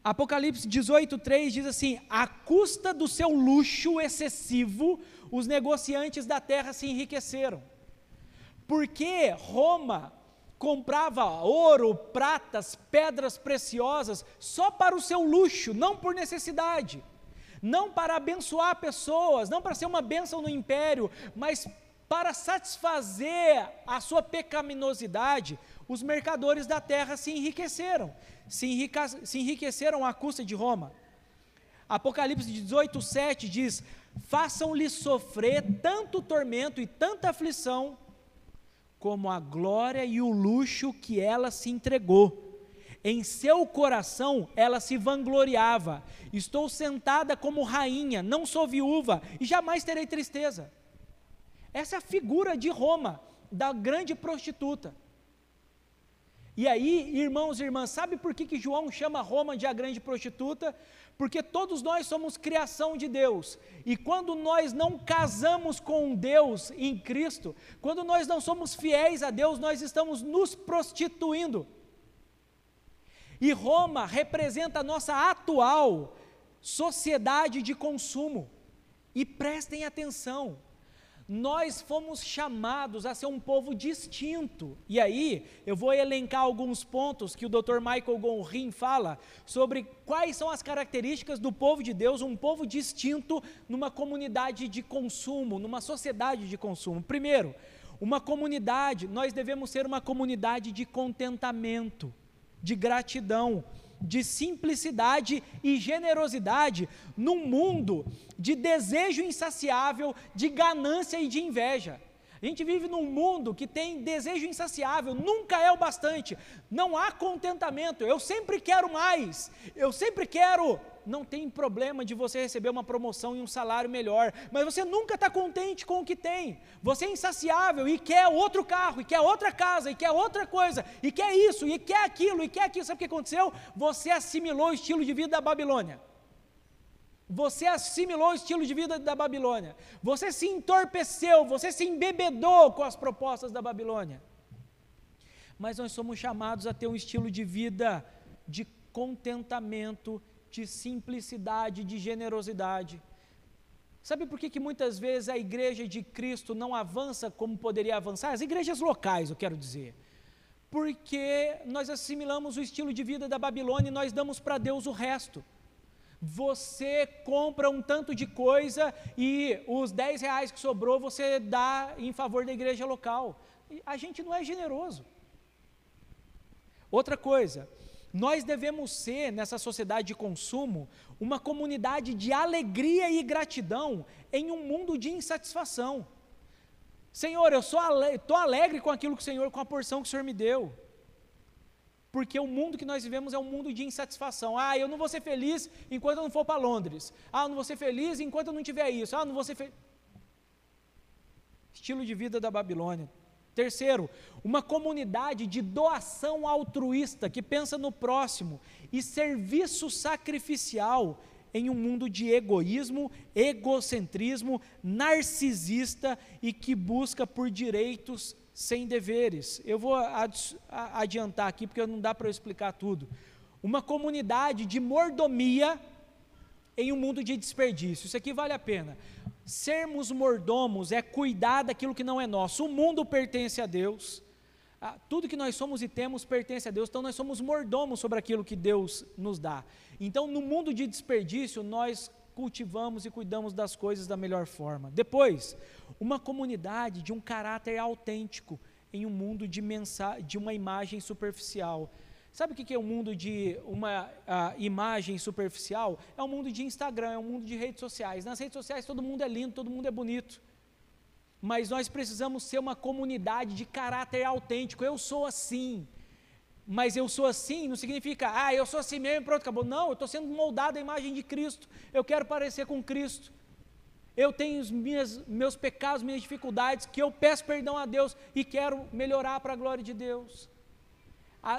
Apocalipse 18:3 diz assim: "À custa do seu luxo excessivo, os negociantes da terra se enriqueceram". Porque Roma comprava ouro, pratas, pedras preciosas só para o seu luxo, não por necessidade. Não para abençoar pessoas, não para ser uma bênção no império, mas para satisfazer a sua pecaminosidade, os mercadores da terra se enriqueceram, se, enrica, se enriqueceram à custa de Roma. Apocalipse 18, 7 diz: Façam-lhe sofrer tanto tormento e tanta aflição, como a glória e o luxo que ela se entregou. Em seu coração ela se vangloriava: Estou sentada como rainha, não sou viúva e jamais terei tristeza. Essa é a figura de Roma, da grande prostituta. E aí, irmãos e irmãs, sabe por que, que João chama Roma de a grande prostituta? Porque todos nós somos criação de Deus. E quando nós não casamos com Deus em Cristo, quando nós não somos fiéis a Deus, nós estamos nos prostituindo. E Roma representa a nossa atual sociedade de consumo. E prestem atenção, nós fomos chamados a ser um povo distinto. E aí, eu vou elencar alguns pontos que o Dr. Michael Gonrin fala sobre quais são as características do povo de Deus, um povo distinto numa comunidade de consumo, numa sociedade de consumo. Primeiro, uma comunidade, nós devemos ser uma comunidade de contentamento, de gratidão de simplicidade e generosidade num mundo de desejo insaciável, de ganância e de inveja. A gente vive num mundo que tem desejo insaciável, nunca é o bastante, não há contentamento. Eu sempre quero mais, eu sempre quero não tem problema de você receber uma promoção e um salário melhor, mas você nunca está contente com o que tem. Você é insaciável e quer outro carro, e quer outra casa, e quer outra coisa, e quer isso, e quer aquilo, e quer aquilo. Sabe o que aconteceu? Você assimilou o estilo de vida da Babilônia. Você assimilou o estilo de vida da Babilônia. Você se entorpeceu, você se embebedou com as propostas da Babilônia. Mas nós somos chamados a ter um estilo de vida de contentamento de simplicidade, de generosidade. Sabe por que, que muitas vezes a igreja de Cristo não avança como poderia avançar? As igrejas locais, eu quero dizer. Porque nós assimilamos o estilo de vida da Babilônia e nós damos para Deus o resto. Você compra um tanto de coisa e os 10 reais que sobrou você dá em favor da igreja local. A gente não é generoso. Outra coisa, nós devemos ser, nessa sociedade de consumo, uma comunidade de alegria e gratidão em um mundo de insatisfação. Senhor, eu estou ale alegre com aquilo que o Senhor, com a porção que o Senhor me deu. Porque o mundo que nós vivemos é um mundo de insatisfação. Ah, eu não vou ser feliz enquanto eu não for para Londres. Ah, eu não vou ser feliz enquanto eu não tiver isso. Ah, eu não vou ser feliz. Estilo de vida da Babilônia. Terceiro, uma comunidade de doação altruísta que pensa no próximo e serviço sacrificial em um mundo de egoísmo, egocentrismo, narcisista e que busca por direitos sem deveres. Eu vou adiantar aqui porque não dá para eu explicar tudo. Uma comunidade de mordomia em um mundo de desperdício. Isso aqui vale a pena. Sermos mordomos é cuidar daquilo que não é nosso. O mundo pertence a Deus. Ah, tudo que nós somos e temos pertence a Deus. Então nós somos mordomos sobre aquilo que Deus nos dá. Então no mundo de desperdício nós cultivamos e cuidamos das coisas da melhor forma. Depois, uma comunidade de um caráter autêntico em um mundo de, mensa de uma imagem superficial. Sabe o que é um mundo de uma uh, imagem superficial? É um mundo de Instagram, é um mundo de redes sociais. Nas redes sociais todo mundo é lindo, todo mundo é bonito. Mas nós precisamos ser uma comunidade de caráter autêntico. Eu sou assim. Mas eu sou assim não significa, ah, eu sou assim mesmo e pronto, acabou. Não, eu estou sendo moldado à imagem de Cristo. Eu quero parecer com Cristo. Eu tenho os minhas, meus pecados, minhas dificuldades, que eu peço perdão a Deus e quero melhorar para a glória de Deus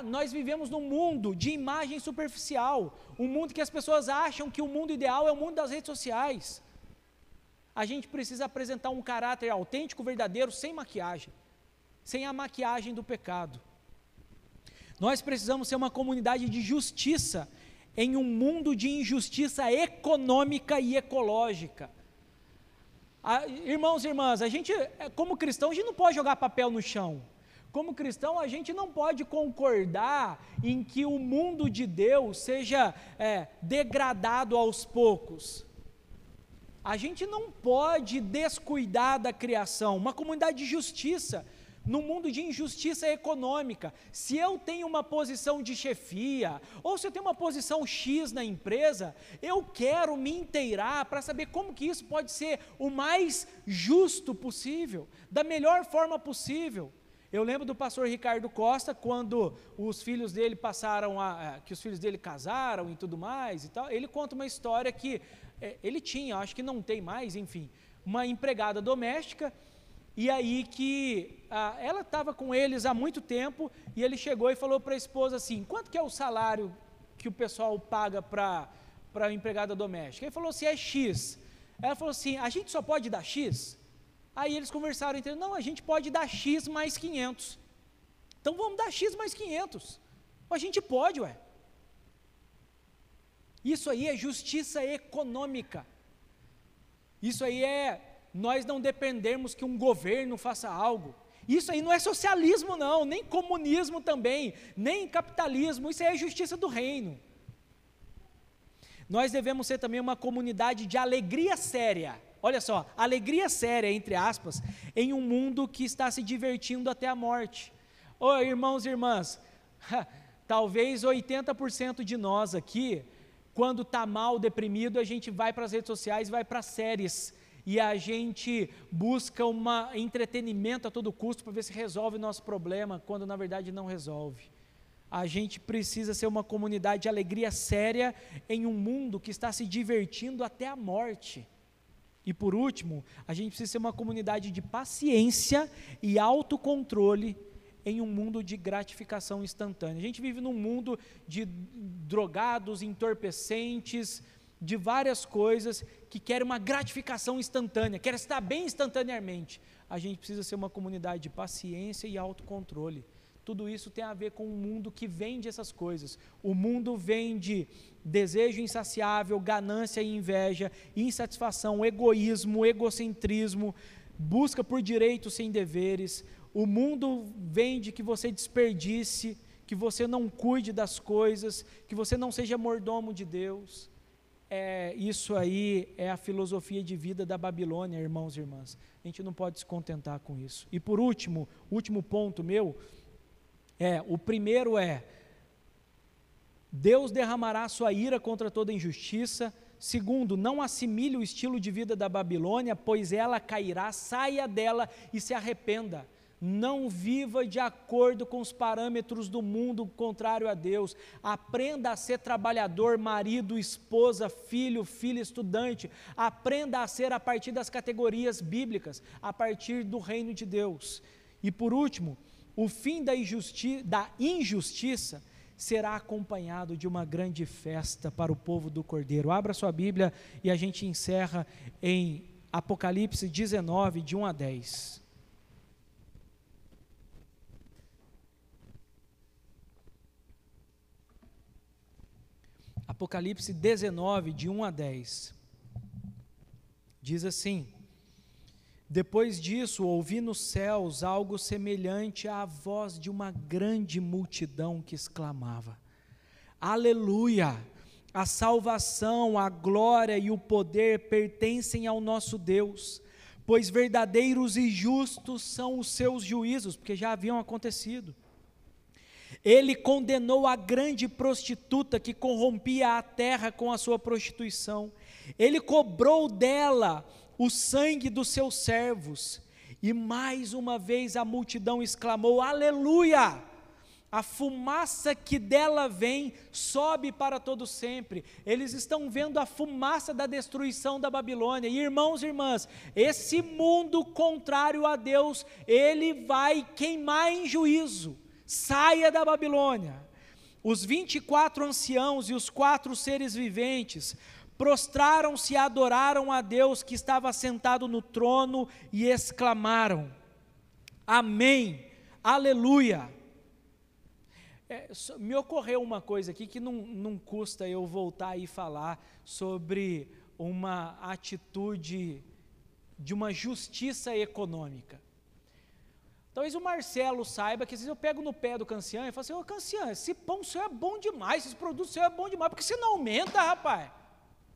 nós vivemos num mundo de imagem superficial, um mundo que as pessoas acham que o mundo ideal é o mundo das redes sociais. A gente precisa apresentar um caráter autêntico, verdadeiro, sem maquiagem, sem a maquiagem do pecado. Nós precisamos ser uma comunidade de justiça em um mundo de injustiça econômica e ecológica. Ah, irmãos e irmãs, a gente, como cristão, a gente não pode jogar papel no chão. Como cristão, a gente não pode concordar em que o mundo de Deus seja é, degradado aos poucos. A gente não pode descuidar da criação. Uma comunidade de justiça, no mundo de injustiça econômica. Se eu tenho uma posição de chefia, ou se eu tenho uma posição X na empresa, eu quero me inteirar para saber como que isso pode ser o mais justo possível, da melhor forma possível. Eu lembro do pastor Ricardo Costa, quando os filhos dele passaram a. que os filhos dele casaram e tudo mais e tal. Ele conta uma história que é, ele tinha, acho que não tem mais, enfim, uma empregada doméstica E aí que ah, ela estava com eles há muito tempo e ele chegou e falou para a esposa assim: quanto que é o salário que o pessoal paga para a empregada doméstica? Ele falou assim: é X. Ela falou assim: a gente só pode dar X? Aí eles conversaram entre não, a gente pode dar X mais 500. Então vamos dar X mais 500. A gente pode, ué. Isso aí é justiça econômica. Isso aí é nós não dependermos que um governo faça algo. Isso aí não é socialismo, não, nem comunismo também, nem capitalismo, isso aí é justiça do reino. Nós devemos ser também uma comunidade de alegria séria. Olha só, alegria séria, entre aspas, em um mundo que está se divertindo até a morte. Ô oh, irmãos e irmãs, talvez 80% de nós aqui, quando está mal, deprimido, a gente vai para as redes sociais, vai para séries e a gente busca um entretenimento a todo custo para ver se resolve o nosso problema, quando na verdade não resolve. A gente precisa ser uma comunidade de alegria séria em um mundo que está se divertindo até a morte. E por último, a gente precisa ser uma comunidade de paciência e autocontrole em um mundo de gratificação instantânea. A gente vive num mundo de drogados, entorpecentes, de várias coisas que querem uma gratificação instantânea, querem estar bem instantaneamente. A gente precisa ser uma comunidade de paciência e autocontrole. Tudo isso tem a ver com um mundo que vende essas coisas. O mundo vende desejo insaciável, ganância e inveja, insatisfação, egoísmo, egocentrismo, busca por direitos sem deveres. O mundo vende que você desperdice, que você não cuide das coisas, que você não seja mordomo de Deus é, isso aí é a filosofia de vida da Babilônia, irmãos e irmãs. A gente não pode se contentar com isso. E por último, último ponto meu, é, o primeiro é, Deus derramará sua ira contra toda injustiça. Segundo, não assimile o estilo de vida da Babilônia, pois ela cairá, saia dela e se arrependa. Não viva de acordo com os parâmetros do mundo contrário a Deus. Aprenda a ser trabalhador, marido, esposa, filho, filha, estudante. Aprenda a ser a partir das categorias bíblicas, a partir do reino de Deus. E por último, o fim da, injusti da injustiça será acompanhado de uma grande festa para o povo do Cordeiro. Abra sua Bíblia e a gente encerra em Apocalipse 19, de 1 a 10. Apocalipse 19, de 1 a 10. Diz assim: Depois disso, ouvi nos céus algo semelhante à voz de uma grande multidão que exclamava: Aleluia! A salvação, a glória e o poder pertencem ao nosso Deus, pois verdadeiros e justos são os seus juízos, porque já haviam acontecido. Ele condenou a grande prostituta que corrompia a terra com a sua prostituição. Ele cobrou dela o sangue dos seus servos. E mais uma vez a multidão exclamou: Aleluia! A fumaça que dela vem sobe para todo sempre. Eles estão vendo a fumaça da destruição da Babilônia. E irmãos e irmãs, esse mundo contrário a Deus, ele vai queimar em juízo saia da Babilônia. Os 24 anciãos e os quatro seres viventes prostraram-se e adoraram a Deus que estava sentado no trono e exclamaram: Amém, Aleluia. É, me ocorreu uma coisa aqui que não, não custa eu voltar e falar sobre uma atitude de uma justiça econômica. Talvez o Marcelo saiba que às vezes eu pego no pé do Cancian e falo assim, ô Cancian, esse pão seu é bom demais, esse produto seu é bom demais, porque você não aumenta, rapaz.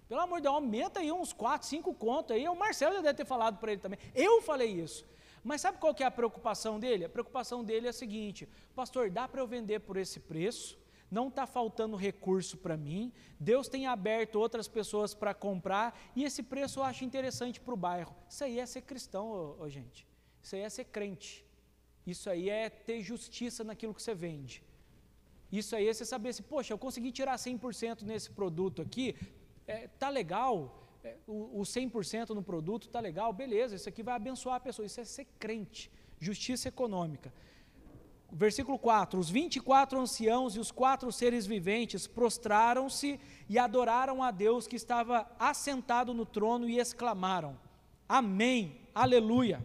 Pelo amor de Deus, aumenta aí uns 4, 5 contos aí. O Marcelo já deve ter falado para ele também. Eu falei isso. Mas sabe qual que é a preocupação dele? A preocupação dele é a seguinte: Pastor, dá para eu vender por esse preço? Não está faltando recurso para mim. Deus tem aberto outras pessoas para comprar e esse preço eu acho interessante para o bairro. Isso aí é ser cristão, ô, ô, gente. Isso aí é ser crente. Isso aí é ter justiça naquilo que você vende. Isso aí é você saber se, poxa, eu consegui tirar 100% nesse produto aqui, é, tá legal, é, o, o 100% no produto, tá legal, beleza, isso aqui vai abençoar a pessoa, isso é ser crente, justiça econômica. Versículo 4: Os 24 anciãos e os quatro seres viventes prostraram-se e adoraram a Deus que estava assentado no trono e exclamaram: Amém, Aleluia.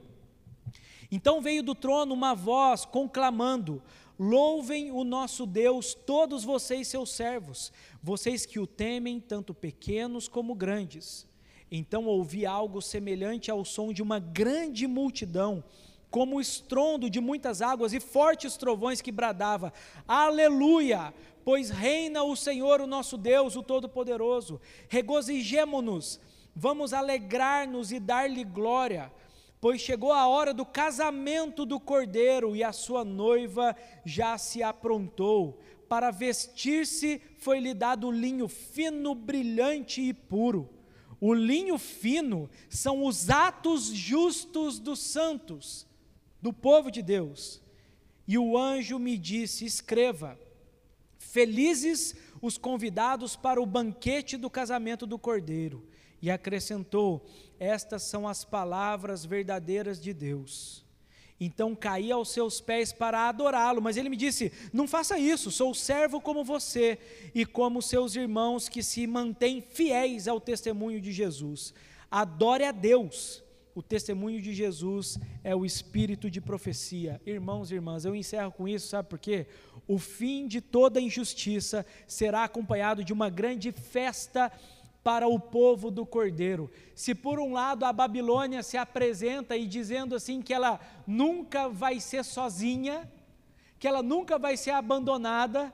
Então veio do trono uma voz conclamando: Louvem o nosso Deus, todos vocês, seus servos, vocês que o temem, tanto pequenos como grandes. Então ouvi algo semelhante ao som de uma grande multidão, como o estrondo de muitas águas e fortes trovões que bradava: Aleluia! Pois reina o Senhor, o nosso Deus, o Todo-Poderoso. Regozijemo-nos, vamos alegrar-nos e dar-lhe glória pois chegou a hora do casamento do cordeiro e a sua noiva já se aprontou. Para vestir-se foi-lhe dado linho fino, brilhante e puro. O linho fino são os atos justos dos santos, do povo de Deus. E o anjo me disse: Escreva, felizes os convidados para o banquete do casamento do cordeiro. E acrescentou: estas são as palavras verdadeiras de Deus. Então caí aos seus pés para adorá-lo, mas ele me disse: Não faça isso, sou servo como você e como seus irmãos que se mantêm fiéis ao testemunho de Jesus. Adore a Deus. O testemunho de Jesus é o espírito de profecia. Irmãos e irmãs, eu encerro com isso, sabe por quê? O fim de toda injustiça será acompanhado de uma grande festa para o povo do Cordeiro. Se por um lado a Babilônia se apresenta e dizendo assim que ela nunca vai ser sozinha, que ela nunca vai ser abandonada,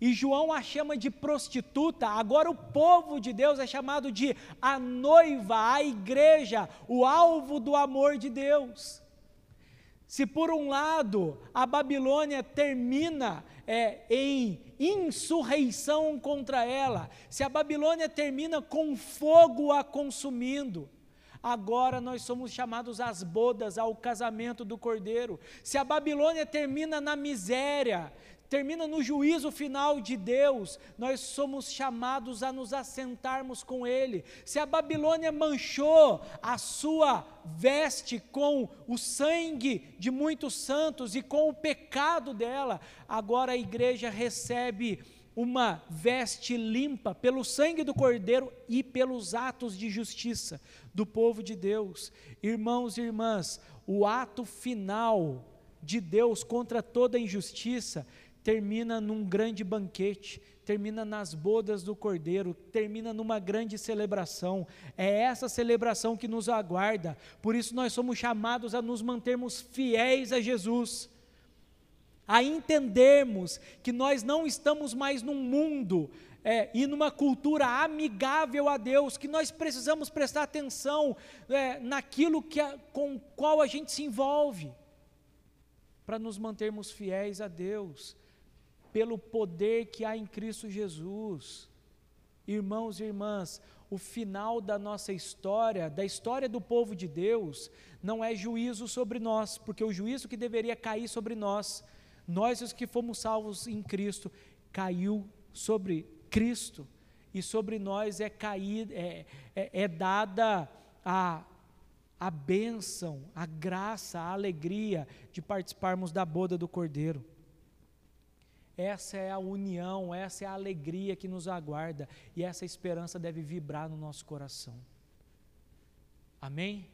e João a chama de prostituta, agora o povo de Deus é chamado de a noiva, a igreja, o alvo do amor de Deus. Se por um lado a Babilônia termina é, em insurreição contra ela, se a Babilônia termina com fogo a consumindo, agora nós somos chamados às bodas, ao casamento do cordeiro. Se a Babilônia termina na miséria, termina no juízo final de Deus, nós somos chamados a nos assentarmos com Ele. Se a Babilônia manchou a sua veste com o sangue de muitos santos e com o pecado dela, agora a igreja recebe uma veste limpa pelo sangue do Cordeiro e pelos atos de justiça do povo de Deus. Irmãos e irmãs, o ato final de Deus contra toda injustiça termina num grande banquete, termina nas bodas do Cordeiro, termina numa grande celebração. É essa celebração que nos aguarda. Por isso nós somos chamados a nos mantermos fiéis a Jesus, a entendermos que nós não estamos mais num mundo é, e numa cultura amigável a Deus, que nós precisamos prestar atenção é, naquilo que a, com qual a gente se envolve, para nos mantermos fiéis a Deus pelo poder que há em Cristo Jesus. Irmãos e irmãs, o final da nossa história, da história do povo de Deus, não é juízo sobre nós, porque o juízo que deveria cair sobre nós, nós os que fomos salvos em Cristo, caiu sobre Cristo, e sobre nós é cair, é, é, é dada a, a bênção, a graça, a alegria de participarmos da boda do Cordeiro. Essa é a união, essa é a alegria que nos aguarda e essa esperança deve vibrar no nosso coração. Amém?